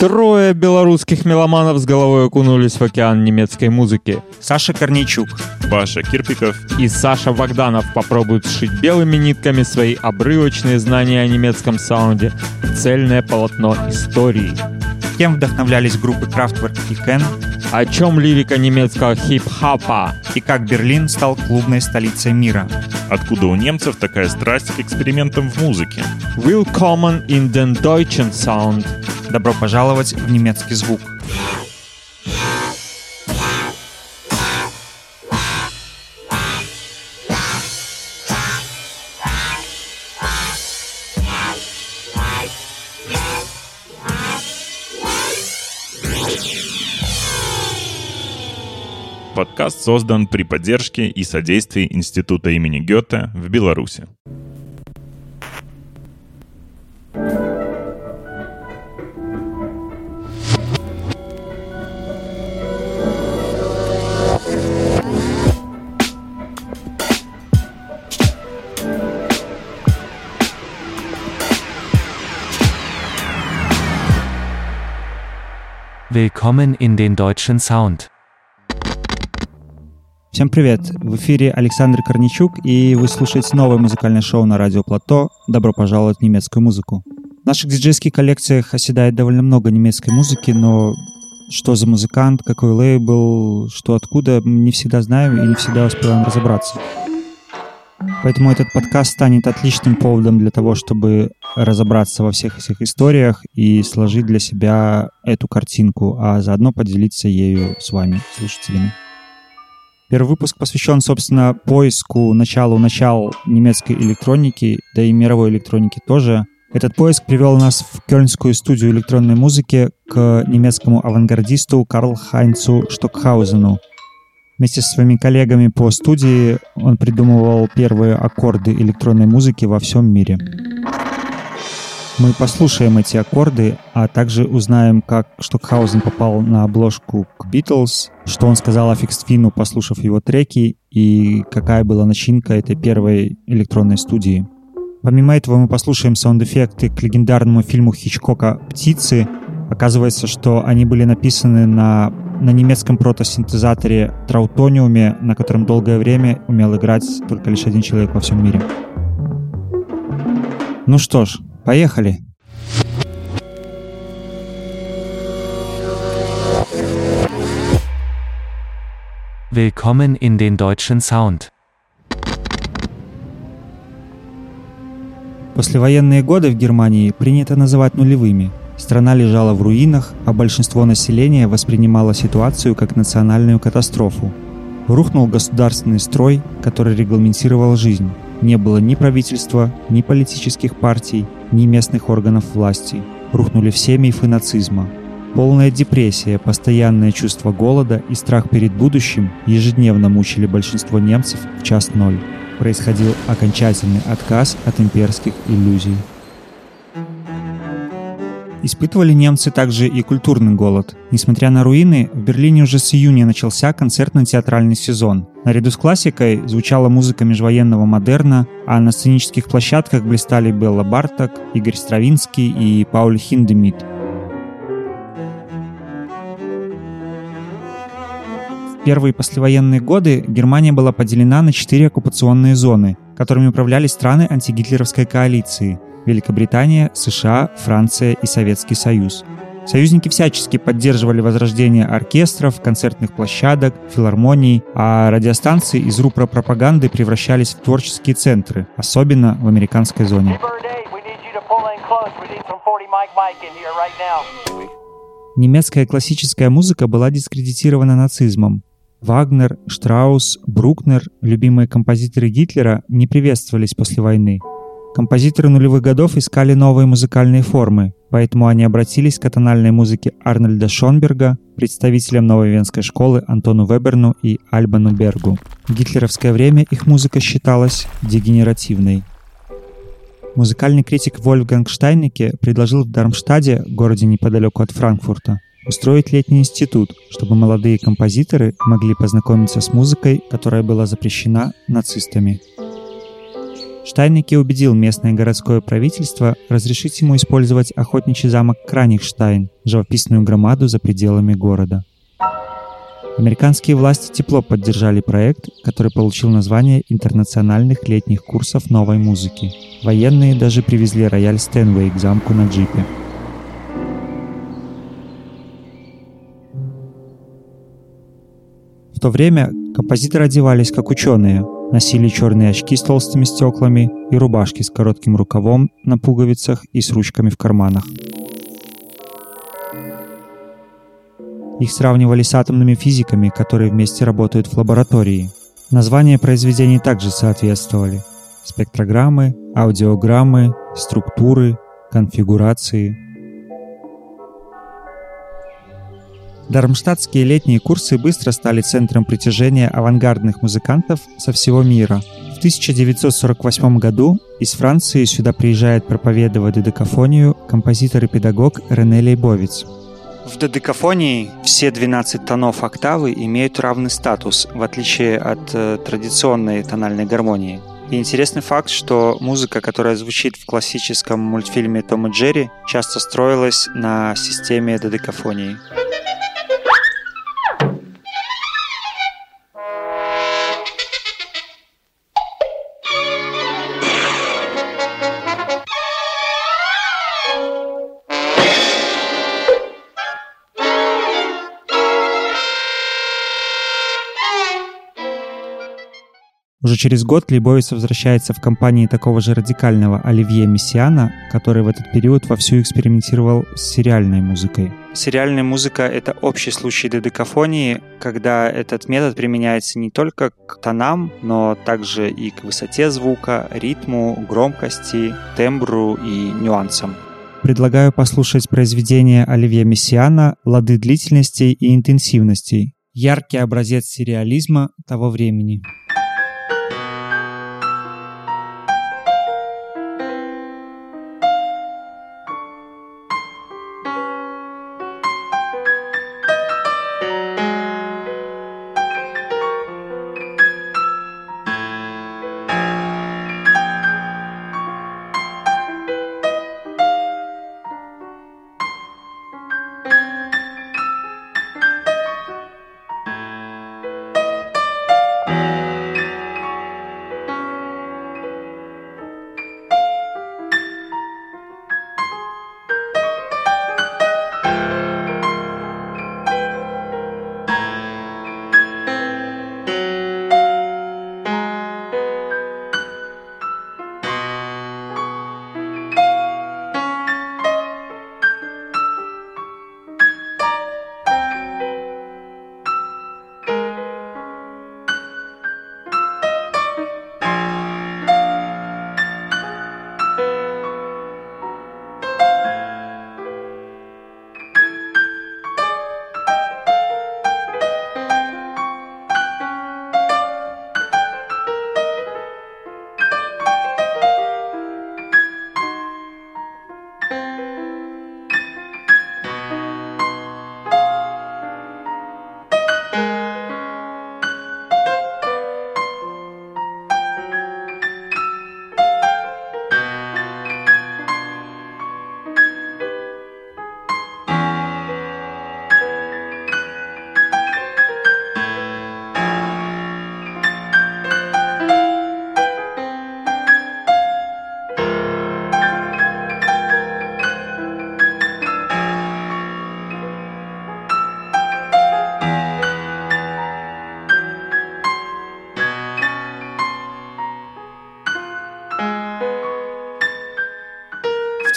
Трое белорусских меломанов с головой окунулись в океан немецкой музыки. Саша Корнейчук, Паша Кирпиков и Саша Богданов попробуют сшить белыми нитками свои обрывочные знания о немецком саунде в цельное полотно истории. Кем вдохновлялись группы Kraftwerk и Ken? О чем лирика немецкого хип-хапа? И как Берлин стал клубной столицей мира? Откуда у немцев такая страсть к экспериментам в музыке? Willkommen in den deutschen Sound. Добро пожаловать в немецкий звук. Подкаст создан при поддержке и содействии Института имени Гёте в Беларуси. Willkommen in den deutschen Sound. Всем привет! В эфире Александр Корничук, и вы слушаете новое музыкальное шоу на радио Плато «Добро пожаловать в немецкую музыку». В наших диджейских коллекциях оседает довольно много немецкой музыки, но что за музыкант, какой лейбл, что откуда, не всегда знаем и не всегда успеваем разобраться. Поэтому этот подкаст станет отличным поводом для того, чтобы разобраться во всех этих историях и сложить для себя эту картинку, а заодно поделиться ею с вами, слушателями. Первый выпуск посвящен, собственно, поиску, началу начал немецкой электроники, да и мировой электроники тоже. Этот поиск привел нас в кёльнскую студию электронной музыки к немецкому авангардисту Карл Хайнцу Штокхаузену, Вместе со своими коллегами по студии он придумывал первые аккорды электронной музыки во всем мире. Мы послушаем эти аккорды, а также узнаем, как Штокхаузен попал на обложку к Битлз, что он сказал о Фикствину, послушав его треки, и какая была начинка этой первой электронной студии. Помимо этого мы послушаем саунд-эффекты к легендарному фильму Хичкока «Птицы». Оказывается, что они были написаны на на немецком протосинтезаторе Траутониуме, на котором долгое время умел играть только лишь один человек во всем мире. Ну что ж, поехали! Willkommen in den deutschen Sound. Послевоенные годы в Германии принято называть нулевыми – Страна лежала в руинах, а большинство населения воспринимало ситуацию как национальную катастрофу. Рухнул государственный строй, который регламентировал жизнь. Не было ни правительства, ни политических партий, ни местных органов власти. Рухнули все мифы нацизма. Полная депрессия, постоянное чувство голода и страх перед будущим ежедневно мучили большинство немцев в час ноль. Происходил окончательный отказ от имперских иллюзий. Испытывали немцы также и культурный голод. Несмотря на руины, в Берлине уже с июня начался концертно-театральный сезон. Наряду с классикой звучала музыка межвоенного модерна, а на сценических площадках блистали Белла Барток, Игорь Стравинский и Пауль Хиндемит. В первые послевоенные годы Германия была поделена на четыре оккупационные зоны, которыми управляли страны антигитлеровской коалиции – Великобритания, США, Франция и Советский Союз. Союзники всячески поддерживали возрождение оркестров, концертных площадок, филармоний, а радиостанции из рупора пропаганды превращались в творческие центры, особенно в американской зоне. Немецкая классическая музыка была дискредитирована нацизмом. Вагнер, Штраус, Брукнер, любимые композиторы Гитлера, не приветствовались после войны. Композиторы нулевых годов искали новые музыкальные формы, поэтому они обратились к атональной музыке Арнольда Шонберга, представителям новой венской школы Антону Веберну и Альбану Бергу. В гитлеровское время их музыка считалась дегенеративной. Музыкальный критик Вольфганг Штайнеке предложил в Дармштаде, городе неподалеку от Франкфурта, устроить летний институт, чтобы молодые композиторы могли познакомиться с музыкой, которая была запрещена нацистами. Штайнеке убедил местное городское правительство разрешить ему использовать охотничий замок Краникштайн, живописную громаду за пределами города. Американские власти тепло поддержали проект, который получил название интернациональных летних курсов новой музыки. Военные даже привезли рояль Стэнвей к замку на джипе. В то время композиторы одевались как ученые, носили черные очки с толстыми стеклами и рубашки с коротким рукавом на пуговицах и с ручками в карманах. Их сравнивали с атомными физиками, которые вместе работают в лаборатории. Названия произведений также соответствовали. Спектрограммы, аудиограммы, структуры, конфигурации – Дармштадтские летние курсы быстро стали центром притяжения авангардных музыкантов со всего мира. В 1948 году из Франции сюда приезжает проповедовать додекафонию композитор и педагог Рене Лейбовиц. В додекафонии все 12 тонов октавы имеют равный статус, в отличие от э, традиционной тональной гармонии. И интересный факт, что музыка, которая звучит в классическом мультфильме «Том и Джерри», часто строилась на системе додекафонии. Уже через год Лейбовиц возвращается в компании такого же радикального Оливье Мессиана, который в этот период вовсю экспериментировал с сериальной музыкой. Сериальная музыка — это общий случай додекафонии, когда этот метод применяется не только к тонам, но также и к высоте звука, ритму, громкости, тембру и нюансам. Предлагаю послушать произведение Оливье Мессиана «Лады длительностей и интенсивностей», яркий образец сериализма того времени.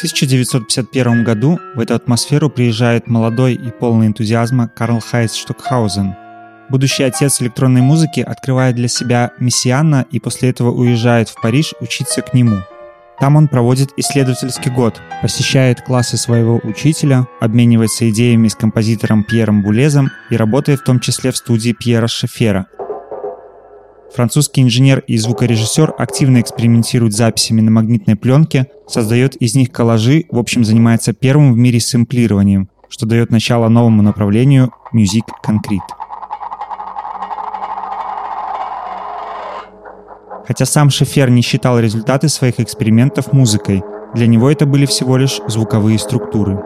1951 году в эту атмосферу приезжает молодой и полный энтузиазма Карл Хайс Штокхаузен. Будущий отец электронной музыки открывает для себя Мессиана и после этого уезжает в Париж учиться к нему. Там он проводит исследовательский год, посещает классы своего учителя, обменивается идеями с композитором Пьером Булезом и работает в том числе в студии Пьера Шефера – Французский инженер и звукорежиссер активно экспериментирует с записями на магнитной пленке, создает из них коллажи, в общем занимается первым в мире сэмплированием, что дает начало новому направлению Music Concrete. Хотя сам Шефер не считал результаты своих экспериментов музыкой, для него это были всего лишь звуковые структуры.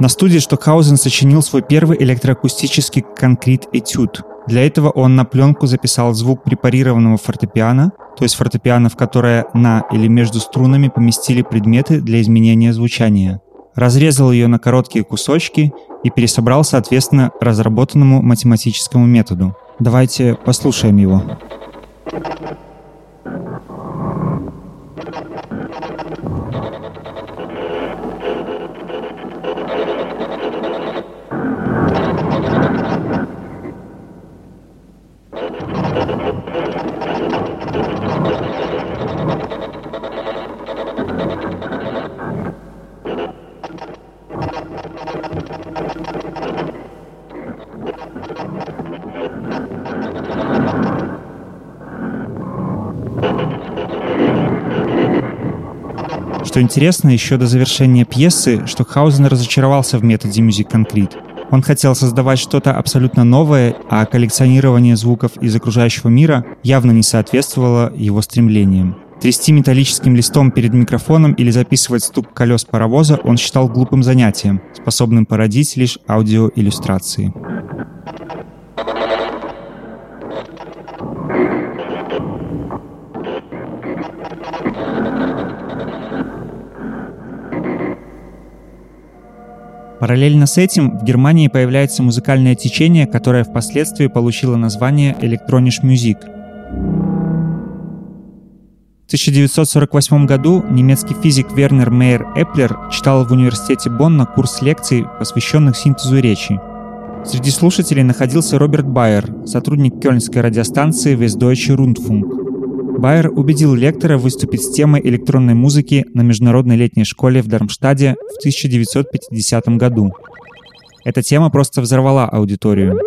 На студии Штокхаузен сочинил свой первый электроакустический конкрет-этюд. Для этого он на пленку записал звук препарированного фортепиано, то есть фортепиано, в которое на или между струнами поместили предметы для изменения звучания. Разрезал ее на короткие кусочки и пересобрал соответственно разработанному математическому методу. Давайте послушаем его. Интересно, еще до завершения пьесы Штокхаузен разочаровался в методе Music Concrete. Он хотел создавать что-то абсолютно новое, а коллекционирование звуков из окружающего мира явно не соответствовало его стремлениям. Трясти металлическим листом перед микрофоном или записывать стук колес паровоза он считал глупым занятием, способным породить лишь аудиоиллюстрации. Параллельно с этим в Германии появляется музыкальное течение, которое впоследствии получило название Electronic Music. В 1948 году немецкий физик Вернер Мейер Эплер читал в университете Бонна курс лекций, посвященных синтезу речи. Среди слушателей находился Роберт Байер, сотрудник кёльнской радиостанции Westdeutsche Rundfunk. Байер убедил лектора выступить с темой электронной музыки на международной летней школе в Дармштаде в 1950 году. Эта тема просто взорвала аудиторию.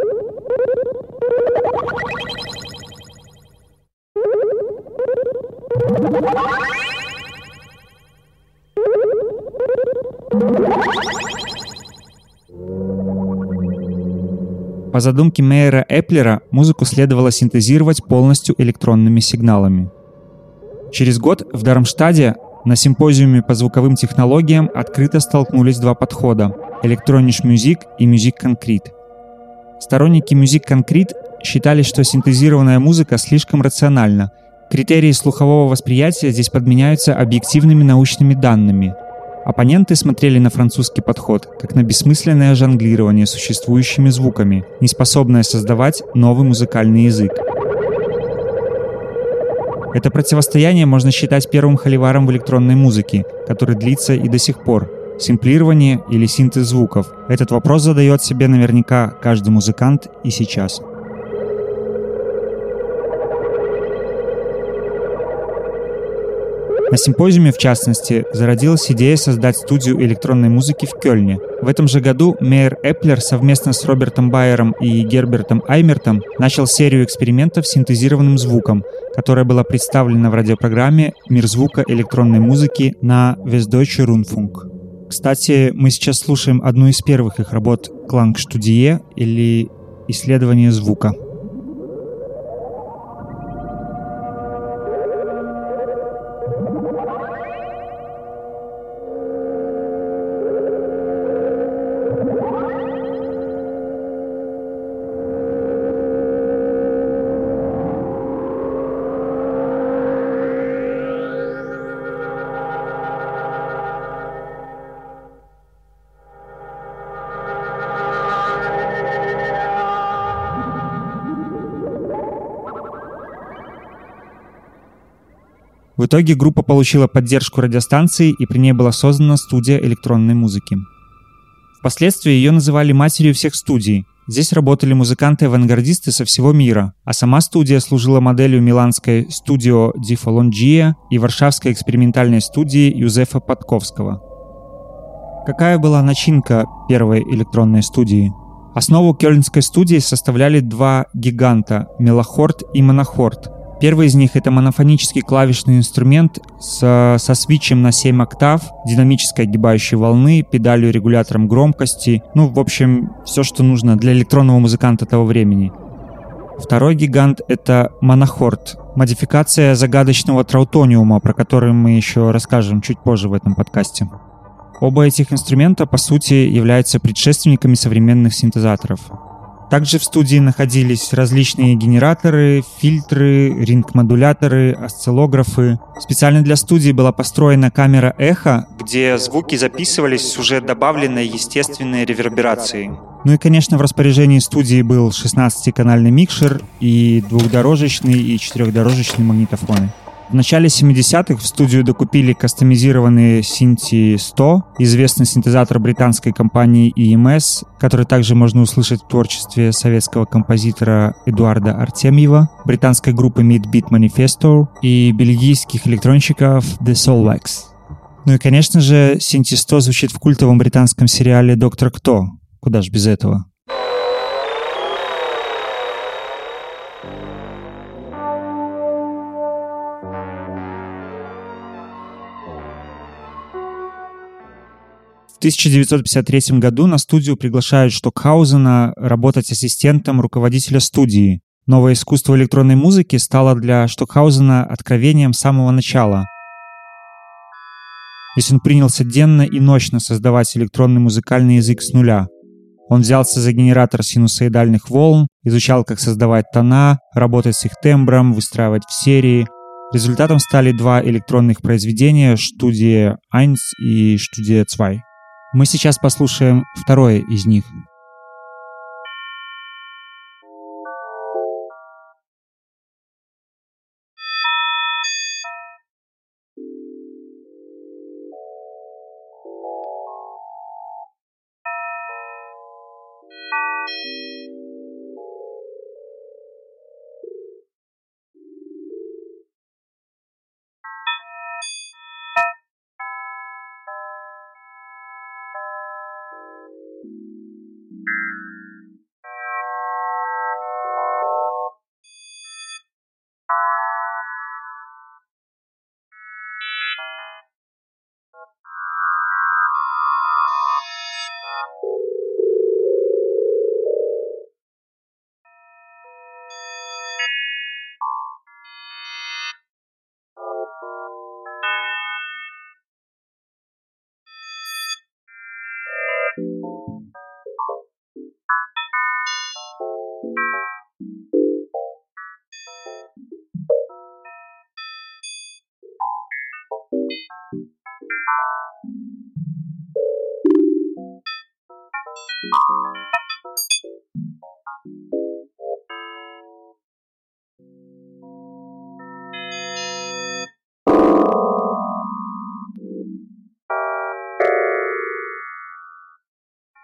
По задумке Мейера Эплера, музыку следовало синтезировать полностью электронными сигналами. Через год в Дармштаде на симпозиуме по звуковым технологиям открыто столкнулись два подхода — Electronic Music и Music Concrete. Сторонники Music Concrete считали, что синтезированная музыка слишком рациональна. Критерии слухового восприятия здесь подменяются объективными научными данными — Оппоненты смотрели на французский подход как на бессмысленное жонглирование существующими звуками, не способное создавать новый музыкальный язык. Это противостояние можно считать первым холиваром в электронной музыке, который длится и до сих пор. Симплирование или синтез звуков. Этот вопрос задает себе наверняка каждый музыкант и сейчас. На симпозиуме, в частности, зародилась идея создать студию электронной музыки в Кёльне. В этом же году Мейер Эплер совместно с Робертом Байером и Гербертом Аймертом начал серию экспериментов с синтезированным звуком, которая была представлена в радиопрограмме «Мир звука электронной музыки» на Westdeutsche Rundfunk. Кстати, мы сейчас слушаем одну из первых их работ «Клангстудие» или «Исследование звука». В итоге группа получила поддержку радиостанции, и при ней была создана студия электронной музыки. Впоследствии ее называли матерью всех студий. Здесь работали музыканты-авангардисты со всего мира, а сама студия служила моделью миланской студио Folongia и варшавской экспериментальной студии Юзефа Подковского. Какая была начинка первой электронной студии? Основу кёльнской студии составляли два гиганта — Мелохорд и Монохорд — Первый из них — это монофонический клавишный инструмент с, со свитчем на 7 октав, динамической огибающей волны, педалью регулятором громкости. Ну, в общем, все, что нужно для электронного музыканта того времени. Второй гигант — это монохорд, модификация загадочного траутониума, про который мы еще расскажем чуть позже в этом подкасте. Оба этих инструмента, по сути, являются предшественниками современных синтезаторов. Также в студии находились различные генераторы, фильтры, ринг-модуляторы, осциллографы. Специально для студии была построена камера эхо, где звуки записывались с уже добавленной естественной реверберацией. Ну и, конечно, в распоряжении студии был 16-канальный микшер и двухдорожечный и четырехдорожечный магнитофоны. В начале 70-х в студию докупили кастомизированные Синти 100, известный синтезатор британской компании EMS, который также можно услышать в творчестве советского композитора Эдуарда Артемьева, британской группы Midbeat Manifesto и бельгийских электронщиков The Solvax. Ну и, конечно же, Синти 100 звучит в культовом британском сериале «Доктор Кто». Куда ж без этого? 1953 году на студию приглашают Штокхаузена работать ассистентом руководителя студии. Новое искусство электронной музыки стало для Штокхаузена откровением с самого начала. Если он принялся денно и ночно создавать электронный музыкальный язык с нуля. Он взялся за генератор синусоидальных волн, изучал, как создавать тона, работать с их тембром, выстраивать в серии. Результатом стали два электронных произведения «Студия 1» и «Студия 2». Мы сейчас послушаем второе из них.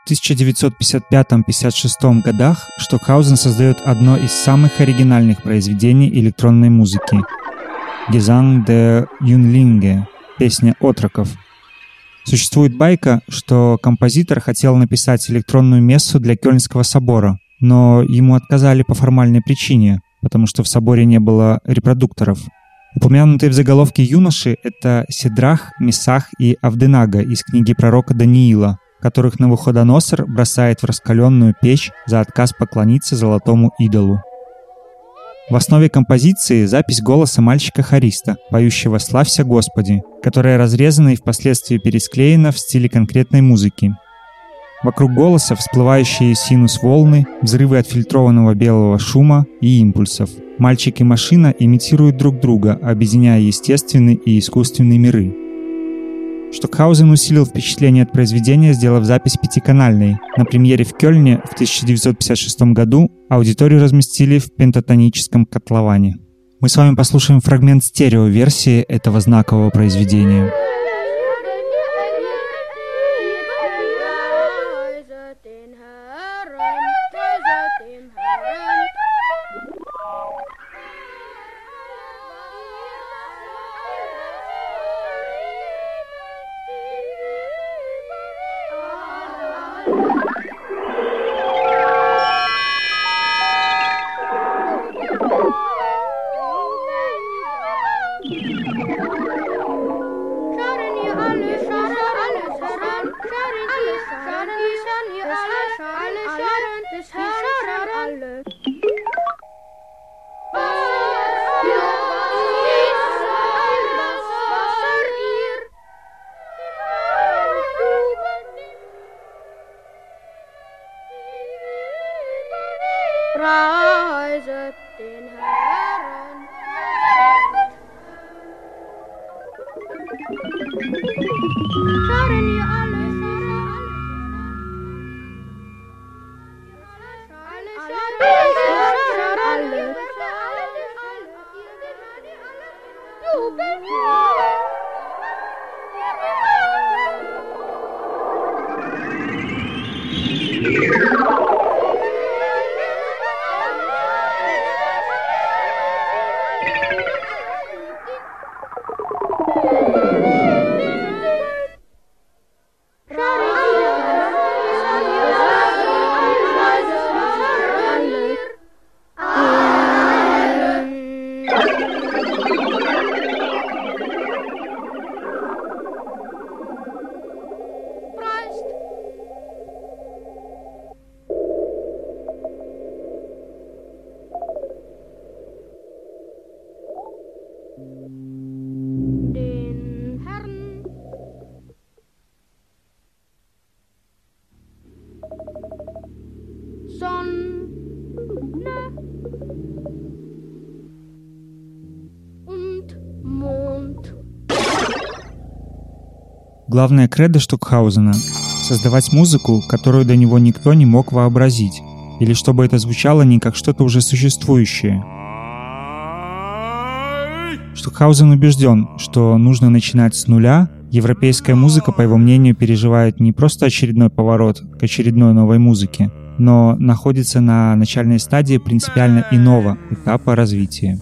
1955-56 годах Штокхаузен создает одно из самых оригинальных произведений электронной музыки — «Gesang der Jünglinge» — «Песня отроков». Существует байка, что композитор хотел написать электронную мессу для Кёльнского собора, но ему отказали по формальной причине, потому что в соборе не было репродукторов. Упомянутые в заголовке юноши — это Седрах, Месах и Авденага из книги пророка Даниила — которых Навуходоносор бросает в раскаленную печь за отказ поклониться золотому идолу. В основе композиции запись голоса мальчика-хориста, поющего «Славься Господи», которая разрезана и впоследствии пересклеена в стиле конкретной музыки. Вокруг голоса всплывающие синус-волны, взрывы отфильтрованного белого шума и импульсов. Мальчик и машина имитируют друг друга, объединяя естественный и искусственный миры. Штокхаузен усилил впечатление от произведения, сделав запись пятиканальной. На премьере в Кёльне в 1956 году аудиторию разместили в пентатоническом котловане. Мы с вами послушаем фрагмент стерео-версии этого знакового произведения. Главное кредо Штокхаузена — создавать музыку, которую до него никто не мог вообразить, или чтобы это звучало не как что-то уже существующее. Штокхаузен убежден, что нужно начинать с нуля. Европейская музыка, по его мнению, переживает не просто очередной поворот к очередной новой музыке, но находится на начальной стадии принципиально иного этапа развития.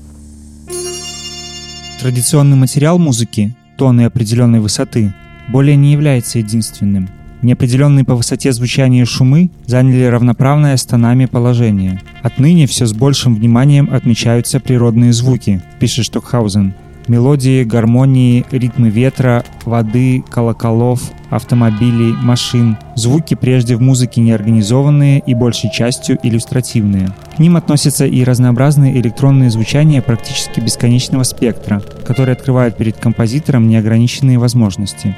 Традиционный материал музыки, тоны определенной высоты, более не является единственным. Неопределенные по высоте звучания шумы заняли равноправное с тонами положение. Отныне все с большим вниманием отмечаются природные звуки, пишет Штокхаузен. Мелодии, гармонии, ритмы ветра, воды, колоколов, автомобилей, машин. Звуки прежде в музыке неорганизованные и большей частью иллюстративные. К ним относятся и разнообразные электронные звучания практически бесконечного спектра, которые открывают перед композитором неограниченные возможности.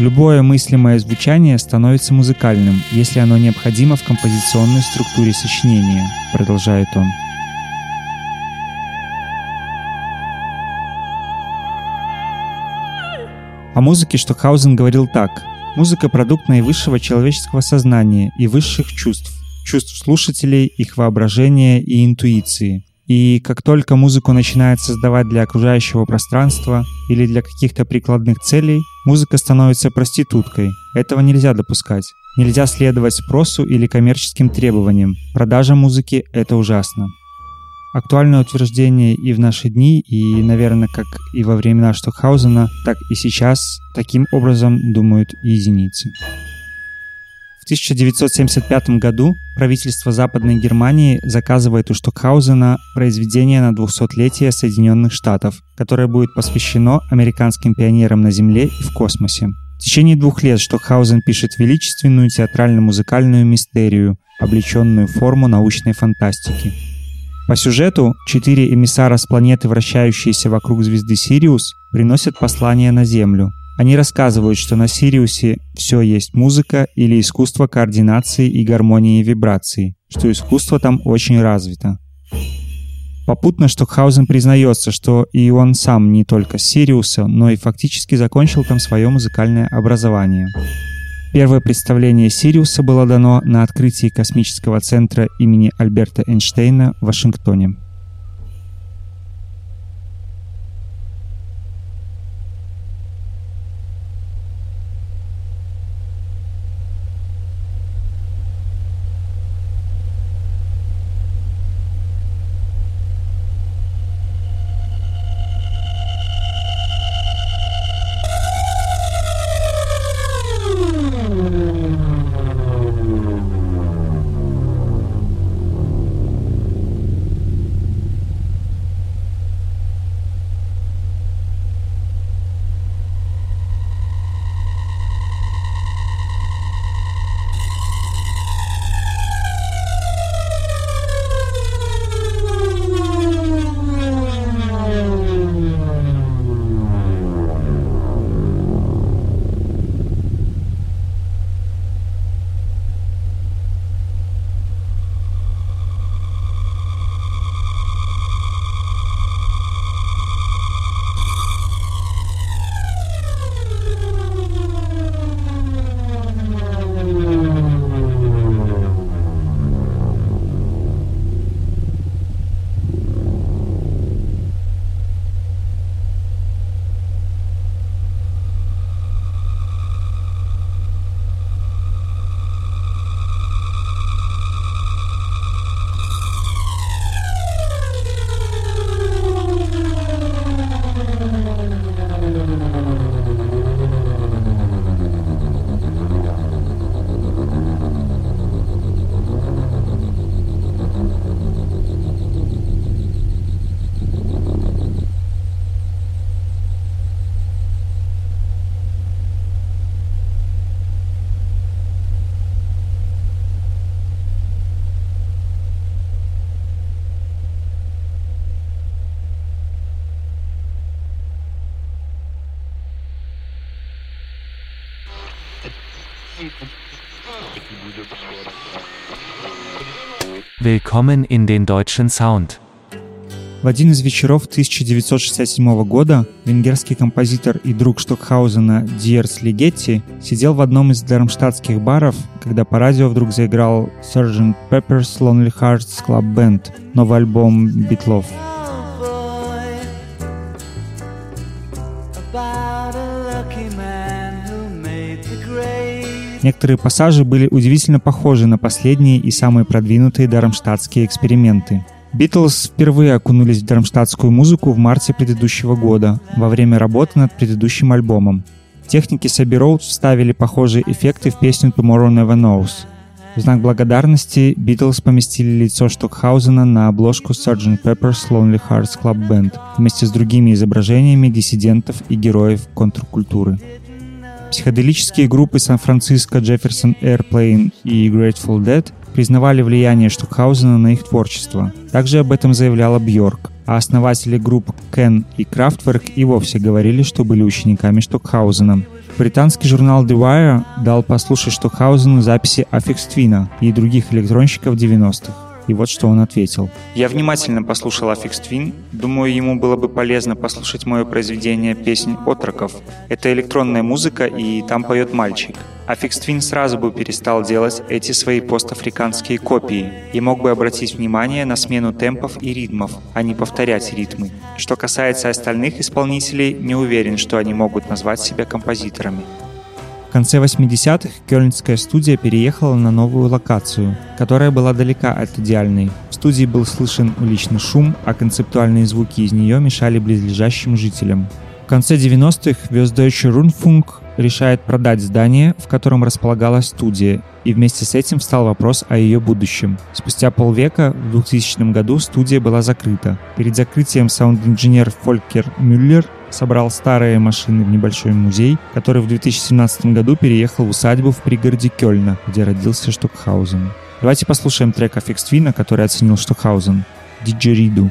Любое мыслимое звучание становится музыкальным, если оно необходимо в композиционной структуре сочинения, продолжает он. О музыке Штокхаузен говорил так. Музыка — продукт наивысшего человеческого сознания и высших чувств, чувств слушателей, их воображения и интуиции. И как только музыку начинает создавать для окружающего пространства или для каких-то прикладных целей, музыка становится проституткой. Этого нельзя допускать. Нельзя следовать спросу или коммерческим требованиям. Продажа музыки — это ужасно. Актуальное утверждение и в наши дни, и, наверное, как и во времена Штокхаузена, так и сейчас таким образом думают и единицы. В 1975 году правительство Западной Германии заказывает у Штокхаузена произведение на 200-летие Соединенных Штатов, которое будет посвящено американским пионерам на Земле и в космосе. В течение двух лет Штокхаузен пишет величественную театрально-музыкальную мистерию, облеченную форму научной фантастики. По сюжету четыре эмиссара с планеты, вращающиеся вокруг звезды Сириус, приносят послание на Землю. Они рассказывают, что на Сириусе все есть музыка или искусство координации и гармонии вибраций, что искусство там очень развито. Попутно Штокхаузен признается, что и он сам не только с Сириуса, но и фактически закончил там свое музыкальное образование. Первое представление Сириуса было дано на открытии космического центра имени Альберта Эйнштейна в Вашингтоне. Willkommen in den deutschen Sound. В один из вечеров 1967 года венгерский композитор и друг Штокхаузена Диерс Лигетти сидел в одном из дармштадтских баров, когда по радио вдруг заиграл Sgt. Pepper's Lonely Hearts Club Band, новый альбом Битлов. Некоторые пассажи были удивительно похожи на последние и самые продвинутые дармштадтские эксперименты. Битлз впервые окунулись в дармштадтскую музыку в марте предыдущего года, во время работы над предыдущим альбомом. Техники Road вставили похожие эффекты в песню Tomorrow Never Knows. В знак благодарности Битлз поместили лицо Штокхаузена на обложку Sgt. Pepper's Lonely Hearts Club Band вместе с другими изображениями диссидентов и героев контркультуры. Психоделические группы Сан-Франциско, Джефферсон Airplane и Grateful Dead признавали влияние Штукхаузена на их творчество. Также об этом заявляла Бьорк, а основатели групп Кен и Крафтверк и вовсе говорили, что были учениками Штокхаузена. Британский журнал The Wire дал послушать Штокхаузену записи Affix Twin и других электронщиков 90-х. И вот что он ответил. «Я внимательно послушал Affix Twin. Думаю, ему было бы полезно послушать мое произведение «Песнь отроков». Это электронная музыка, и там поет мальчик. Affix Twin сразу бы перестал делать эти свои постафриканские копии и мог бы обратить внимание на смену темпов и ритмов, а не повторять ритмы. Что касается остальных исполнителей, не уверен, что они могут назвать себя композиторами. Конце 80-х кёльнская студия переехала на новую локацию, которая была далека от идеальной. В студии был слышен уличный шум, а концептуальные звуки из нее мешали близлежащим жителям. В конце 90-х Westdeutsche Rundfunk решает продать здание, в котором располагалась студия, и вместе с этим встал вопрос о ее будущем. Спустя полвека, в 2000 году, студия была закрыта. Перед закрытием саунд-инженер Фолькер Мюллер собрал старые машины в небольшой музей, который в 2017 году переехал в усадьбу в пригороде Кёльна, где родился Штокхаузен. Давайте послушаем трек Affix Twin, который оценил Штокхаузен. Диджериду.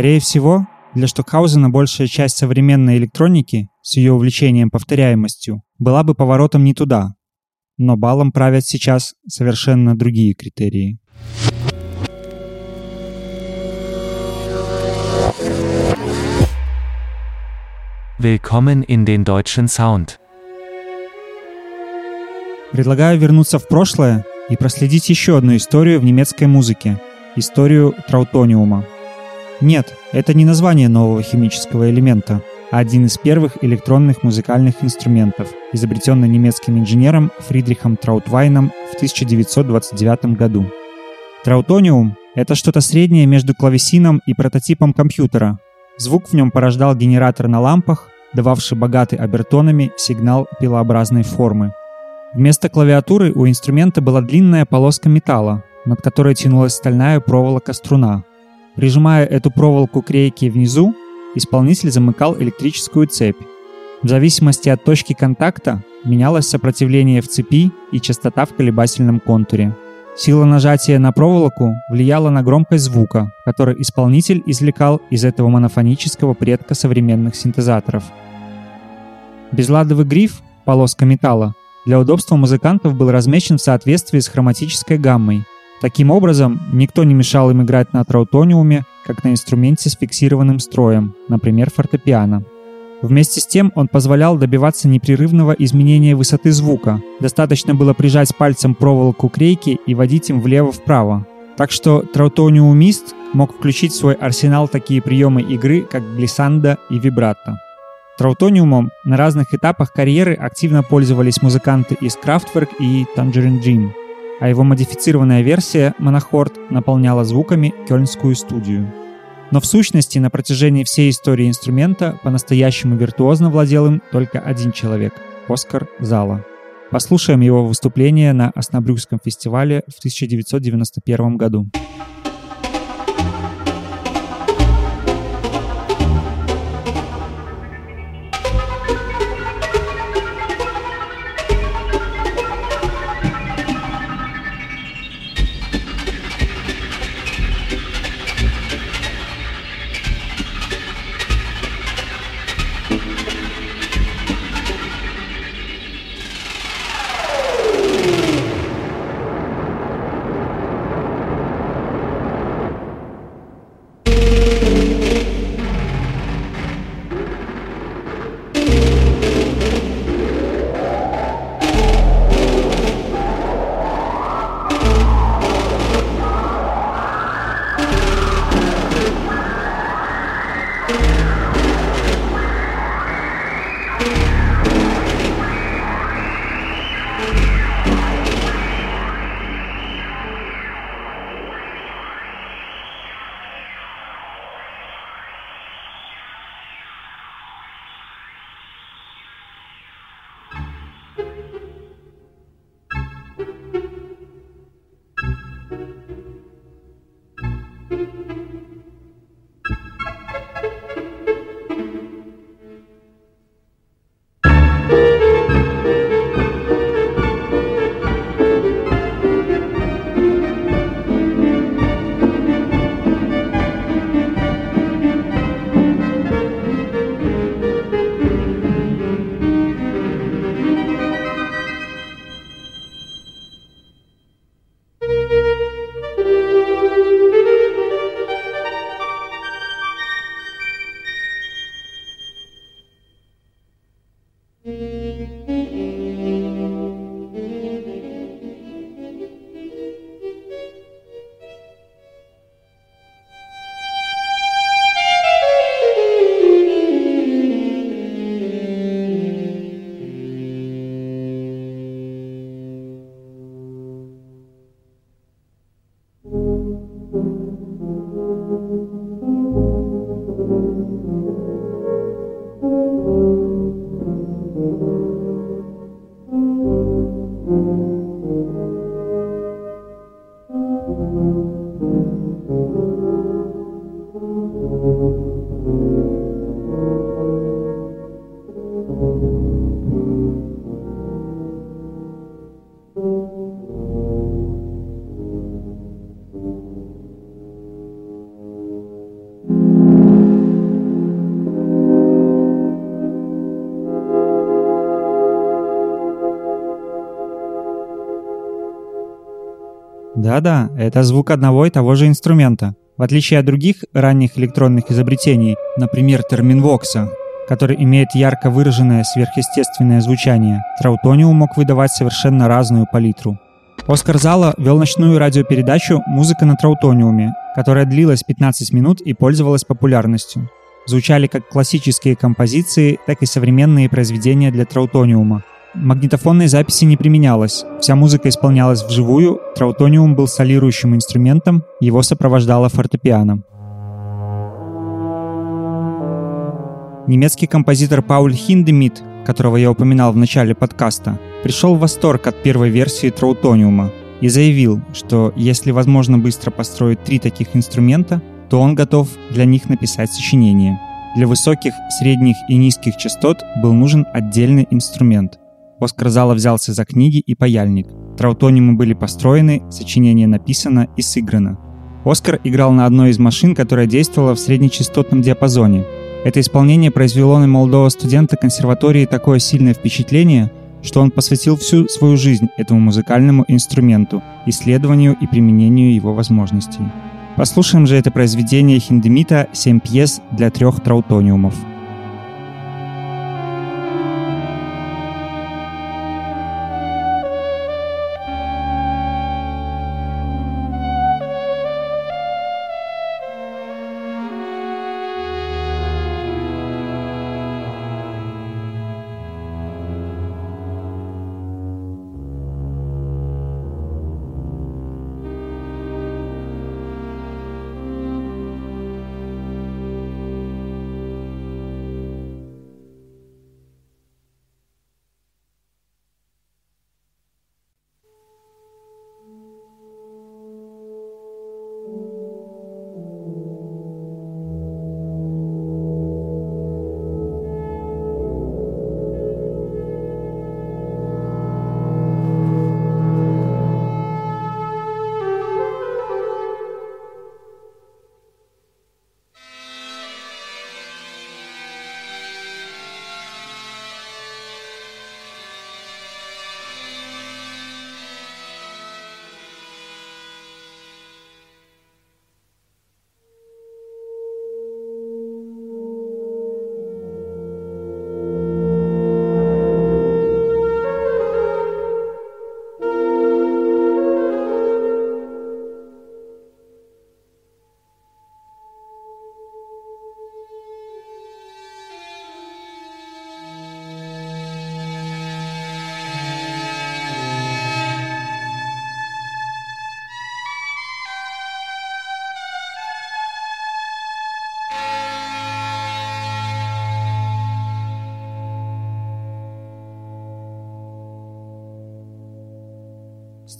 Скорее всего, для Штокхаузена большая часть современной электроники с ее увлечением повторяемостью была бы поворотом не туда. Но балом правят сейчас совершенно другие критерии. Willkommen in den deutschen Sound. Предлагаю вернуться в прошлое и проследить еще одну историю в немецкой музыке – историю траутониума. Нет, это не название нового химического элемента, а один из первых электронных музыкальных инструментов, изобретенный немецким инженером Фридрихом Траутвайном в 1929 году. Траутониум — это что-то среднее между клавесином и прототипом компьютера. Звук в нем порождал генератор на лампах, дававший богатый обертонами сигнал пилообразной формы. Вместо клавиатуры у инструмента была длинная полоска металла, над которой тянулась стальная проволока-струна. Прижимая эту проволоку к рейке внизу, исполнитель замыкал электрическую цепь. В зависимости от точки контакта менялось сопротивление в цепи и частота в колебательном контуре. Сила нажатия на проволоку влияла на громкость звука, который исполнитель извлекал из этого монофонического предка современных синтезаторов. Безладовый гриф, полоска металла, для удобства музыкантов был размечен в соответствии с хроматической гаммой. Таким образом, никто не мешал им играть на траутониуме, как на инструменте с фиксированным строем, например, фортепиано. Вместе с тем он позволял добиваться непрерывного изменения высоты звука. Достаточно было прижать пальцем проволоку к рейке и водить им влево-вправо. Так что траутониумист мог включить в свой арсенал такие приемы игры, как глиссанда и вибратто. Траутониумом на разных этапах карьеры активно пользовались музыканты из Kraftwerk и Tangerine Dream, а его модифицированная версия Монохорд наполняла звуками кёльнскую студию. Но в сущности на протяжении всей истории инструмента по-настоящему виртуозно владел им только один человек – Оскар Зала. Послушаем его выступление на Оснобрюкском фестивале в 1991 году. Да-да, это звук одного и того же инструмента. В отличие от других ранних электронных изобретений, например, терминвокса, который имеет ярко выраженное сверхъестественное звучание, траутониум мог выдавать совершенно разную палитру. Оскар Зала вел ночную радиопередачу «Музыка на траутониуме», которая длилась 15 минут и пользовалась популярностью. Звучали как классические композиции, так и современные произведения для траутониума. Магнитофонной записи не применялось. Вся музыка исполнялась вживую, траутониум был солирующим инструментом, его сопровождало фортепиано. Немецкий композитор Пауль Хиндемит, которого я упоминал в начале подкаста, пришел в восторг от первой версии траутониума и заявил, что если возможно быстро построить три таких инструмента, то он готов для них написать сочинение. Для высоких, средних и низких частот был нужен отдельный инструмент. Оскар Зала взялся за книги и паяльник. Траутонимы были построены, сочинение написано и сыграно. Оскар играл на одной из машин, которая действовала в среднечастотном диапазоне. Это исполнение произвело на молодого студента консерватории такое сильное впечатление, что он посвятил всю свою жизнь этому музыкальному инструменту, исследованию и применению его возможностей. Послушаем же это произведение Хиндемита «Семь пьес для трех траутониумов».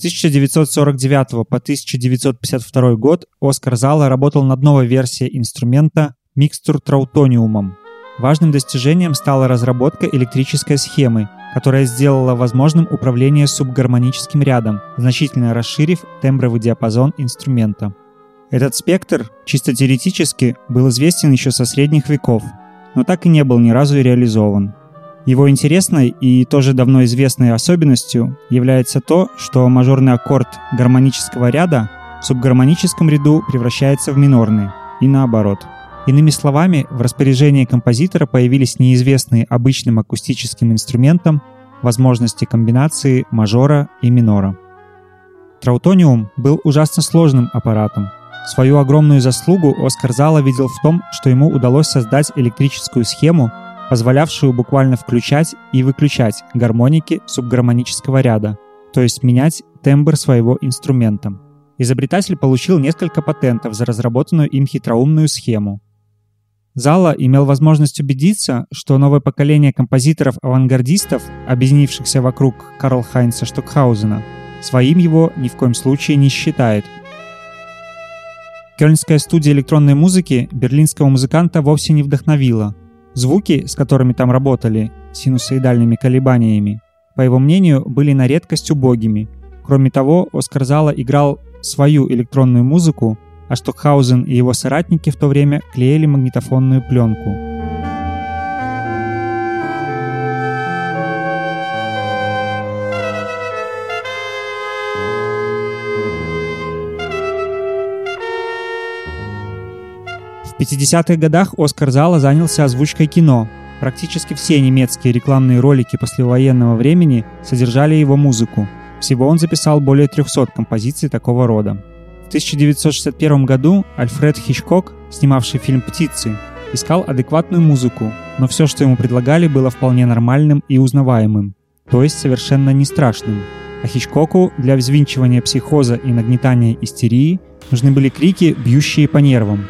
1949 по 1952 год Оскар Зала работал над новой версией инструмента микстур траутониумом. Важным достижением стала разработка электрической схемы, которая сделала возможным управление субгармоническим рядом, значительно расширив тембровый диапазон инструмента. Этот спектр, чисто теоретически, был известен еще со средних веков, но так и не был ни разу реализован. Его интересной и тоже давно известной особенностью является то, что мажорный аккорд гармонического ряда в субгармоническом ряду превращается в минорный, и наоборот. Иными словами, в распоряжении композитора появились неизвестные обычным акустическим инструментам возможности комбинации мажора и минора. Траутониум был ужасно сложным аппаратом. Свою огромную заслугу Оскар Зала видел в том, что ему удалось создать электрическую схему, позволявшую буквально включать и выключать гармоники субгармонического ряда, то есть менять тембр своего инструмента. Изобретатель получил несколько патентов за разработанную им хитроумную схему. Зала имел возможность убедиться, что новое поколение композиторов-авангардистов, объединившихся вокруг Карл Хайнца Штокхаузена, своим его ни в коем случае не считает. Кёльнская студия электронной музыки берлинского музыканта вовсе не вдохновила. Звуки, с которыми там работали, синусоидальными колебаниями, по его мнению, были на редкость убогими. Кроме того, Оскар Зала играл свою электронную музыку, а Штокхаузен и его соратники в то время клеили магнитофонную пленку. В 50-х годах Оскар Зала занялся озвучкой кино. Практически все немецкие рекламные ролики послевоенного времени содержали его музыку. Всего он записал более 300 композиций такого рода. В 1961 году Альфред Хичкок, снимавший фильм «Птицы», искал адекватную музыку, но все, что ему предлагали, было вполне нормальным и узнаваемым, то есть совершенно не страшным. А Хичкоку для взвинчивания психоза и нагнетания истерии нужны были крики, бьющие по нервам.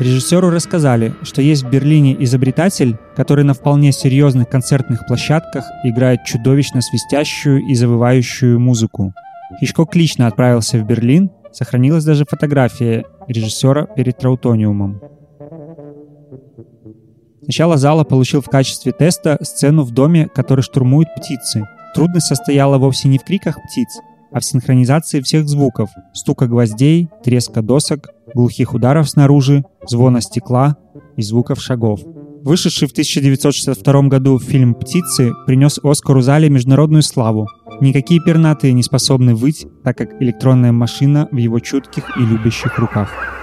Режиссеру рассказали, что есть в Берлине изобретатель, который на вполне серьезных концертных площадках играет чудовищно свистящую и завывающую музыку. Хичкок лично отправился в Берлин, сохранилась даже фотография режиссера перед Траутониумом. Сначала зала получил в качестве теста сцену в доме, который штурмуют птицы. Трудность состояла вовсе не в криках птиц, а в синхронизации всех звуков – стука гвоздей, треска досок, глухих ударов снаружи, звона стекла и звуков шагов. Вышедший в 1962 году фильм «Птицы» принес Оскару зале международную славу. Никакие пернатые не способны выть, так как электронная машина в его чутких и любящих руках.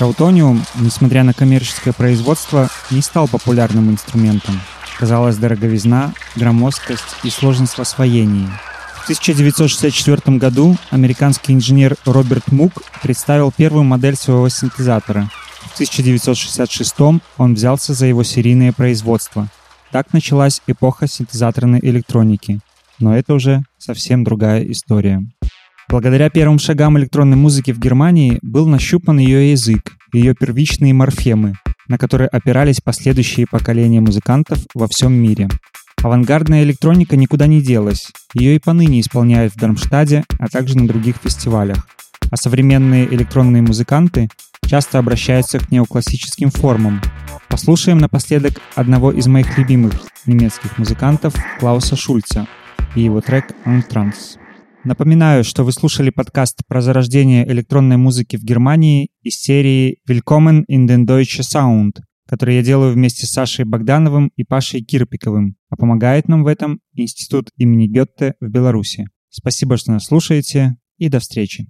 Траутониум, несмотря на коммерческое производство, не стал популярным инструментом. Казалась дороговизна, громоздкость и сложность в освоении. В 1964 году американский инженер Роберт Мук представил первую модель своего синтезатора. В 1966 он взялся за его серийное производство. Так началась эпоха синтезаторной электроники. Но это уже совсем другая история. Благодаря первым шагам электронной музыки в Германии был нащупан ее язык, ее первичные морфемы, на которые опирались последующие поколения музыкантов во всем мире. Авангардная электроника никуда не делась, ее и поныне исполняют в Дармштаде, а также на других фестивалях. А современные электронные музыканты часто обращаются к неоклассическим формам. Послушаем напоследок одного из моих любимых немецких музыкантов Клауса Шульца и его трек «On Trance». Напоминаю, что вы слушали подкаст про зарождение электронной музыки в Германии из серии «Willkommen in den Deutsche Sound», который я делаю вместе с Сашей Богдановым и Пашей Кирпиковым, а помогает нам в этом Институт имени Гетте в Беларуси. Спасибо, что нас слушаете, и до встречи.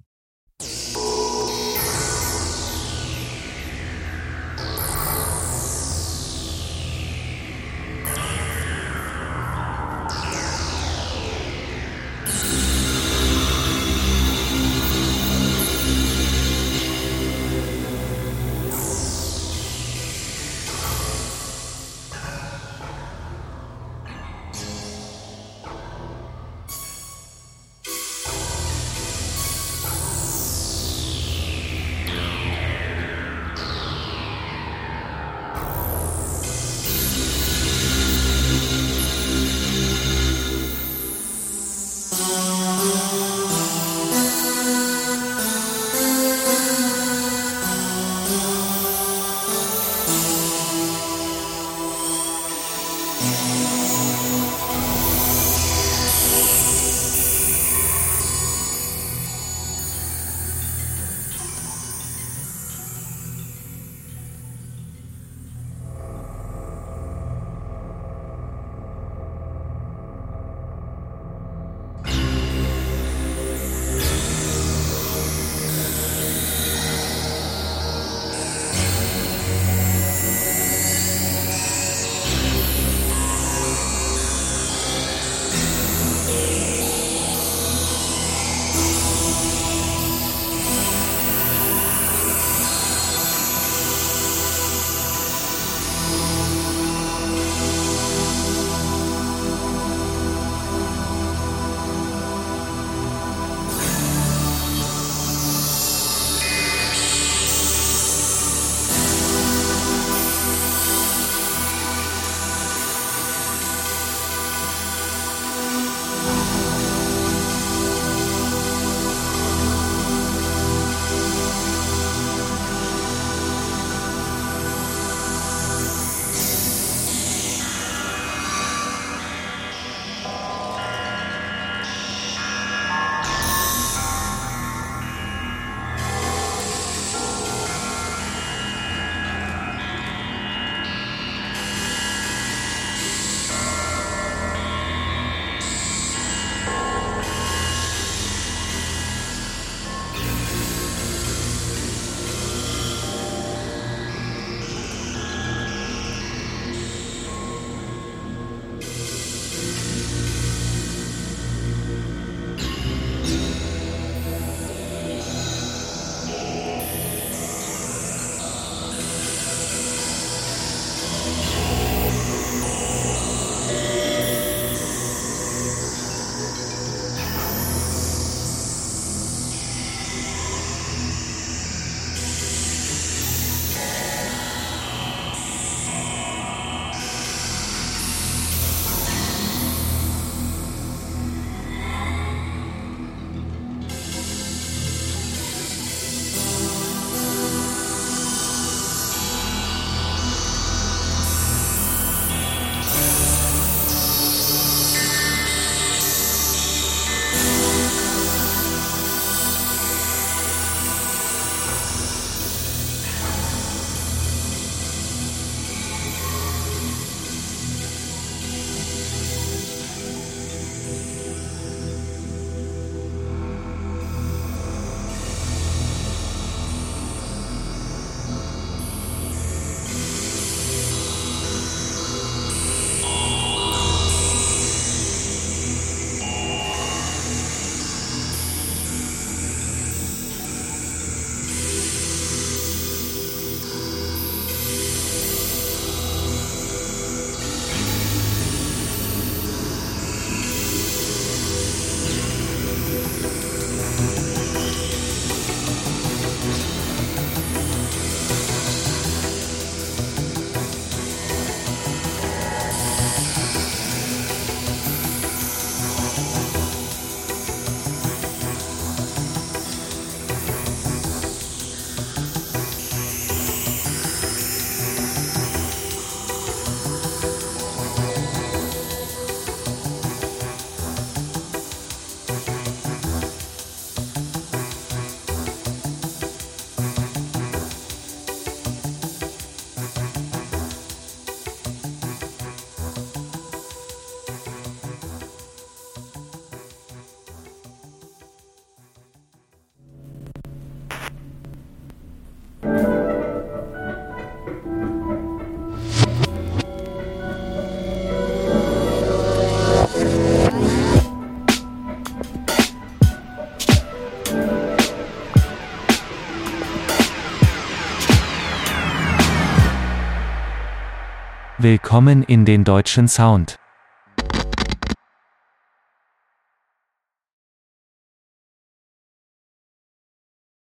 Willkommen in den deutschen Sound.